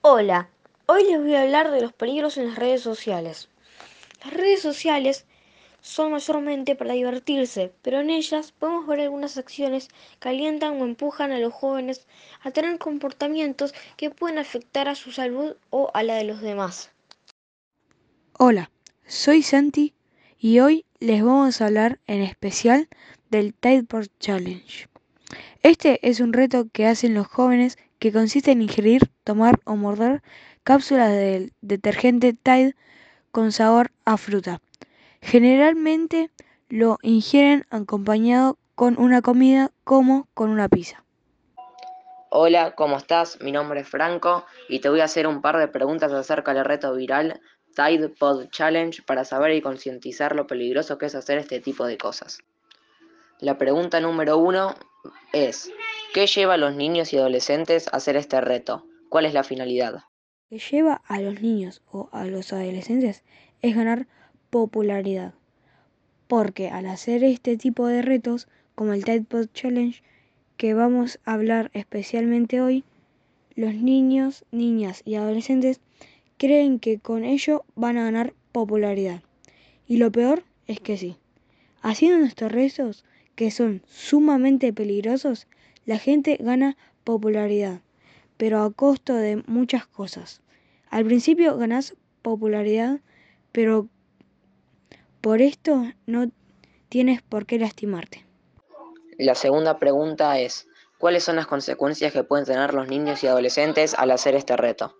Hola, hoy les voy a hablar de los peligros en las redes sociales. Las redes sociales son mayormente para divertirse, pero en ellas podemos ver algunas acciones que alientan o empujan a los jóvenes a tener comportamientos que pueden afectar a su salud o a la de los demás. Hola, soy Santi y hoy les vamos a hablar en especial del Tideboard Challenge. Este es un reto que hacen los jóvenes que consiste en ingerir, tomar o morder cápsulas del detergente Tide con sabor a fruta. Generalmente lo ingieren acompañado con una comida como con una pizza. Hola, ¿cómo estás? Mi nombre es Franco y te voy a hacer un par de preguntas acerca del reto viral Tide Pod Challenge para saber y concientizar lo peligroso que es hacer este tipo de cosas. La pregunta número uno es, ¿qué lleva a los niños y adolescentes a hacer este reto? ¿Cuál es la finalidad? Lo que lleva a los niños o a los adolescentes es ganar popularidad. Porque al hacer este tipo de retos, como el Tide Pod Challenge, que vamos a hablar especialmente hoy, los niños, niñas y adolescentes creen que con ello van a ganar popularidad. Y lo peor es que sí. Haciendo estos retos, que son sumamente peligrosos, la gente gana popularidad, pero a costo de muchas cosas. Al principio ganas popularidad, pero por esto no tienes por qué lastimarte. La segunda pregunta es, ¿cuáles son las consecuencias que pueden tener los niños y adolescentes al hacer este reto?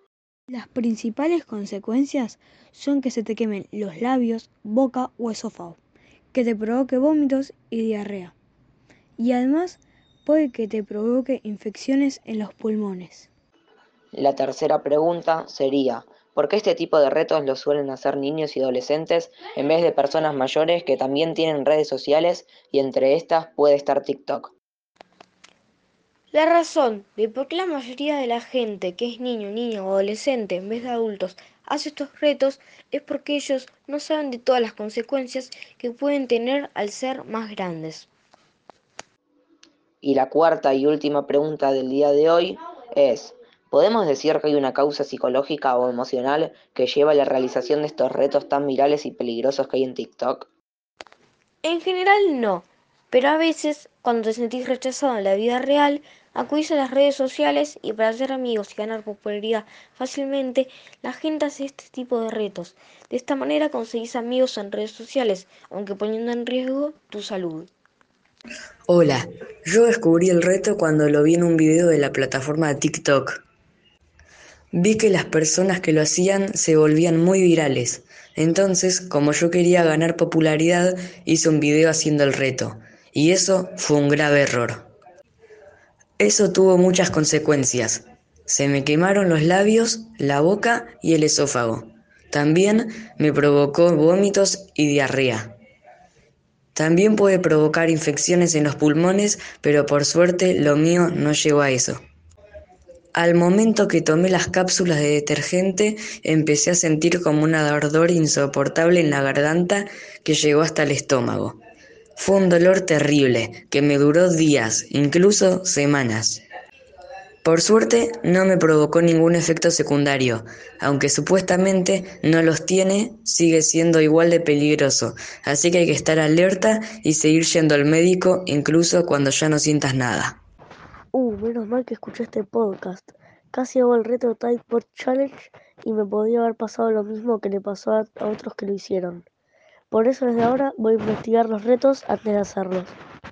Las principales consecuencias son que se te quemen los labios, boca o esófago que te provoque vómitos y diarrea. Y además puede que te provoque infecciones en los pulmones. La tercera pregunta sería, ¿por qué este tipo de retos los suelen hacer niños y adolescentes en vez de personas mayores que también tienen redes sociales y entre estas puede estar TikTok? La razón de por qué la mayoría de la gente que es niño, niña o adolescente en vez de adultos hace estos retos es porque ellos no saben de todas las consecuencias que pueden tener al ser más grandes. Y la cuarta y última pregunta del día de hoy es, ¿podemos decir que hay una causa psicológica o emocional que lleva a la realización de estos retos tan virales y peligrosos que hay en TikTok? En general no, pero a veces, cuando te sentís rechazado en la vida real, acudís a las redes sociales y para hacer amigos y ganar popularidad fácilmente, la gente hace este tipo de retos. De esta manera conseguís amigos en redes sociales, aunque poniendo en riesgo tu salud. Hola, yo descubrí el reto cuando lo vi en un video de la plataforma TikTok. Vi que las personas que lo hacían se volvían muy virales. Entonces, como yo quería ganar popularidad, hice un video haciendo el reto. Y eso fue un grave error. Eso tuvo muchas consecuencias. Se me quemaron los labios, la boca y el esófago. También me provocó vómitos y diarrea. También puede provocar infecciones en los pulmones, pero por suerte lo mío no llegó a eso. Al momento que tomé las cápsulas de detergente, empecé a sentir como un ardor insoportable en la garganta que llegó hasta el estómago. Fue un dolor terrible que me duró días, incluso semanas. Por suerte no me provocó ningún efecto secundario, aunque supuestamente no los tiene, sigue siendo igual de peligroso, así que hay que estar alerta y seguir yendo al médico incluso cuando ya no sientas nada. Uh, menos mal que escuché este podcast. Casi hago el reto Typeboard Challenge y me podía haber pasado lo mismo que le pasó a otros que lo hicieron. Por eso desde ahora voy a investigar los retos antes de hacerlos.